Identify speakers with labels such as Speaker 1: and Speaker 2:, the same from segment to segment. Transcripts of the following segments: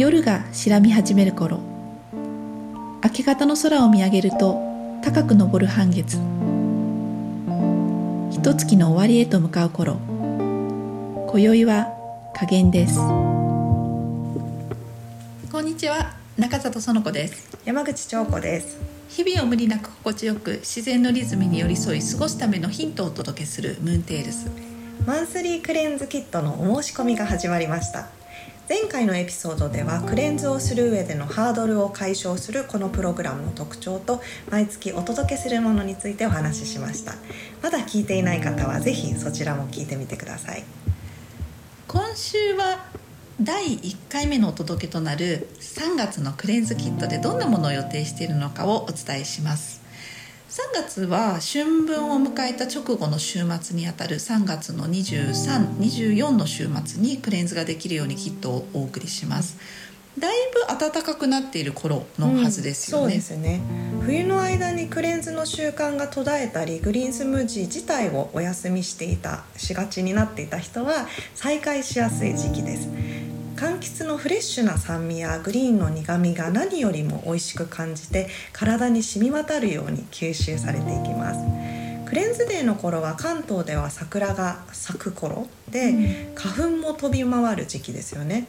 Speaker 1: 夜が白み始める頃。明け方の空を見上げると高く昇る半月。一月の終わりへと向かう頃。今宵は加減です。こんにちは中里園子です。
Speaker 2: 山口彫子です。
Speaker 1: 日々を無理なく心地よく自然のリズムに寄り添い過ごすためのヒントをお届けするムーンテールス。
Speaker 2: マンスリークレンズキットのお申し込みが始まりました前回のエピソードではクレンズをする上でのハードルを解消するこのプログラムの特徴と毎月お届けするものについてお話ししました。まだ聞いていない方はぜひそちらも聞いてみてください。
Speaker 1: 今週は第1回目のお届けとなる3月のクレンズキットでどんなものを予定しているのかをお伝えします。3月は春分を迎えた直後の週末にあたる3月の2324の週末にクレンズができるようにキットをお送りします。だいぶ暖かくなっている頃のはずですよね、
Speaker 2: うん、そうですね。冬の間にクレンズの習慣が途絶えたりグリーンスムージー自体をお休みしていたしがちになっていた人は再開しやすい時期です。柑橘のフレッシュな酸味やグリーンの苦みが何よりも美味しく感じて体に染み渡るように吸収されていきます。クレンズデーの頃は関東では桜が咲く頃で、うん、花粉も飛び回る時期ですよね。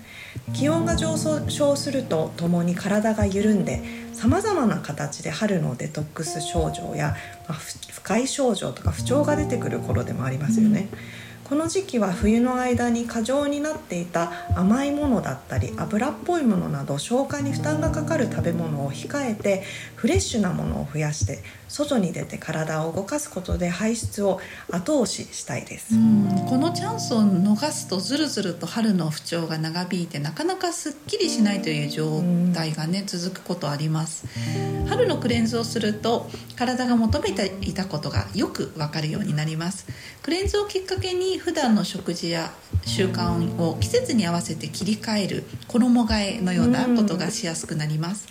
Speaker 2: 気温が上昇するとともに体が緩んでさまざまな形で春のデトックス症状や、まあ、不快症状とか不調が出てくる頃でもありますよね、うんこの時期は冬の間に過剰になっていた甘いものだったり油っぽいものなど消化に負担がかかる食べ物を控えてフレッシュなものを増やして外に出て体を動かすことで排出を後押ししたいです。
Speaker 1: このチャンスを逃すとずるずると春の不調が長引いてなかなかすっきりしないという状態がね続くことあります。春のクレンズをすると体が求めていたことがよくわかるようになります。クレンズをきっかけに普段の食事や習慣を季節に合わせて切り替える衣替えのようなことがしやすくなります、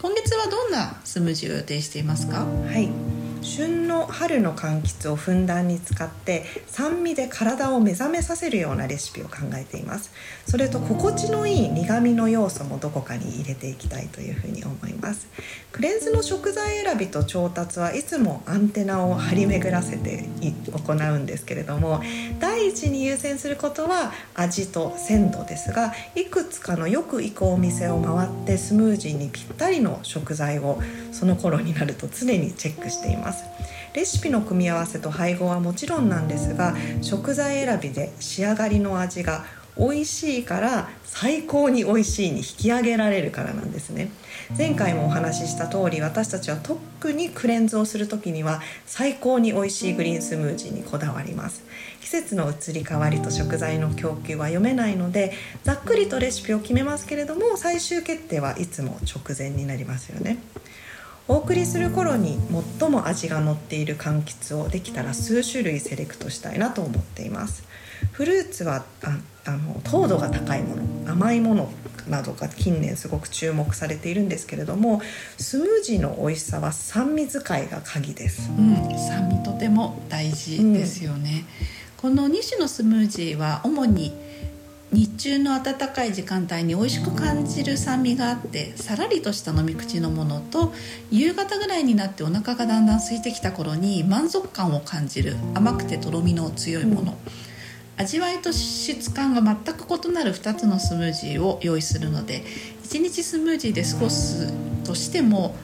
Speaker 1: 今月はどんなスムージーを予定していますか？
Speaker 2: はい。旬の春の柑橘をふんだんに使って酸味で体を目覚めさせるようなレシピを考えています。それと心地のいい苦味の要素もどこかに入れていきたいというふうに思います。クレンズの食材選びと調達はいつもアンテナを張り巡らせて行うんですけれども第一に優先することは味と鮮度ですがいくつかのよく行くお店を回ってスムージーにぴったりの食材をその頃になると常にチェックしています。ます。レシピの組み合わせと配合はもちろんなんですが食材選びで仕上がりの味が美味しいから最高に美味しいに引き上げられるからなんですね。前回もお話しした通り私たちは特にクレンズをする時には最高に美味しいグリーンスムージーにこだわります。季節の移り変わりと食材の供給は読めないのでざっくりとレシピを決めますけれども最終決定はいつも直前になりますよね。お送りする頃に最も味が乗っている柑橘をできたら数種類セレクトしたいなと思っています。フルーツはああの糖度が高いもの甘いものなどが近年すごく注目されているんですけれどもスムージーの美味しさは酸味使いが鍵です、
Speaker 1: うん、酸味とても大事ですよね、うん、この2種のスムージーは主に日中の暖かい時間帯に美味しく感じる酸味があってさらりとした飲み口のものと夕方ぐらいになってお腹がだんだん空いてきた頃に満足感を感じる甘くてとろみの強いもの、味わいと質感が全く異なる2つのスムージーを用意するので1日スムージーで過ごすとしても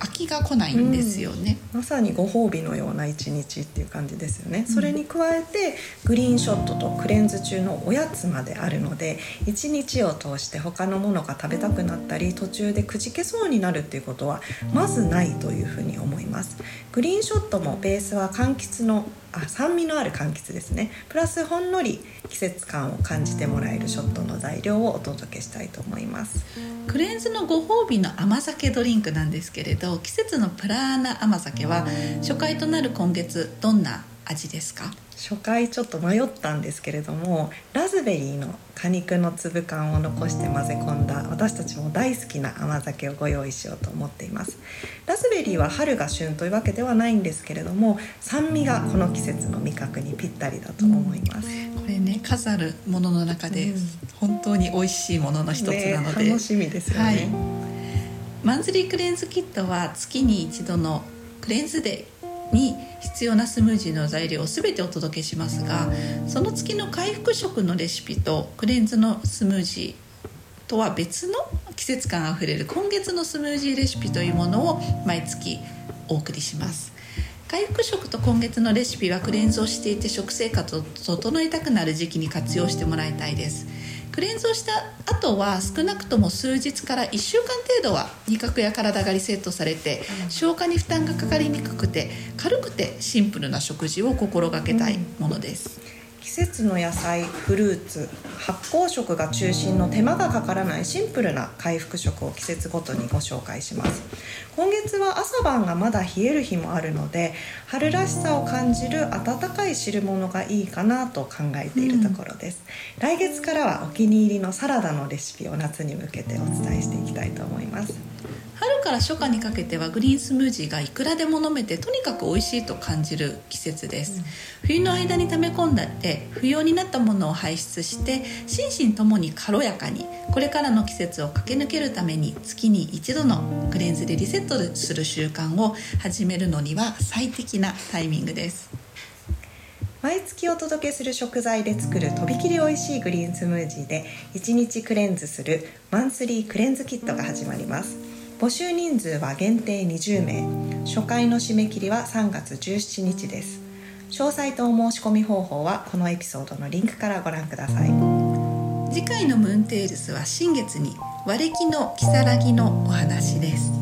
Speaker 1: 飽きが来ないんですよね、
Speaker 2: うん、まさにご褒美のような一日っていう感じですよね、それに加えてグリーンショットとクレンズ中のおやつまであるので一日を通して他のものが食べたくなったり途中でくじけそうになるっていうことはまずないというふうに思います。グリーンショットもベースは柑橘のあ酸味のある柑橘ですね。プラスほんのり季節感を感じてもらえるショットの材料をお届けしたいと思います。
Speaker 1: クレンズのご褒美の甘酒ドリンクなんですけれど季節のプラーナ甘酒は初回となる今月どんな味ですか？
Speaker 2: 初回ちょっと迷ったんですけれどもラズベリーの果肉の粒感を残して混ぜ込んだ私たちも大好きな甘酒をご用意しようと思っています。ラズベリーは春が旬というわけではないんですけれども酸味がこの季節の味覚にぴったりだと思います、
Speaker 1: これね数あるものの中で
Speaker 2: うん。
Speaker 1: 本当に美味しいものの一つなので、
Speaker 2: ね楽しみですよね、
Speaker 1: はいマンスリークレンズキットは月に一度のクレンズデーに必要なスムージーの材料を全てお届けしますがその月の回復食のレシピとクレンズのスムージーとは別の季節感あふれる今月のスムージーレシピというものを毎月お送りします。回復食と今月のレシピはクレンズをしていて食生活を整えたくなる時期に活用してもらいたいです。クレンズをした後は少なくとも数日から1週間程度は味覚や体がリセットされて消化に負担がかかりにくくて軽くてシンプルな食事を心がけたいものです、
Speaker 2: 季節の野菜フルーツ発酵食が中心の手間がかからないシンプルな回復食を季節ごとにご紹介します。今月は朝晩がまだ冷える日もあるので春らしさを感じる温かい汁物がいいかなと考えているところです、来月からはお気に入りのサラダのレシピを夏に向けてお伝えしていきたいと思います。
Speaker 1: 春から初夏にかけてはグリーンスムージーがいくらでも飲めてとにかく美味しいと感じる季節です、冬の間に溜め込んだって不要になったものを排出して心身ともに軽やかにこれからの季節を駆け抜けるために月に一度のクレンズでリセットする習慣を始めるのには最適なタイミングです。
Speaker 2: 毎月お届けする食材で作るとびきり美味しいグリーンスムージーで1日クレンズするマンスリークレンズキットが始まります募集人数は限定20名。初回の締め切りは3月17日です。詳細とお申し込み方法はこのエピソードのリンクからご覧ください。
Speaker 1: 次回のムーンテールスは新月に和暦の如月のお話です。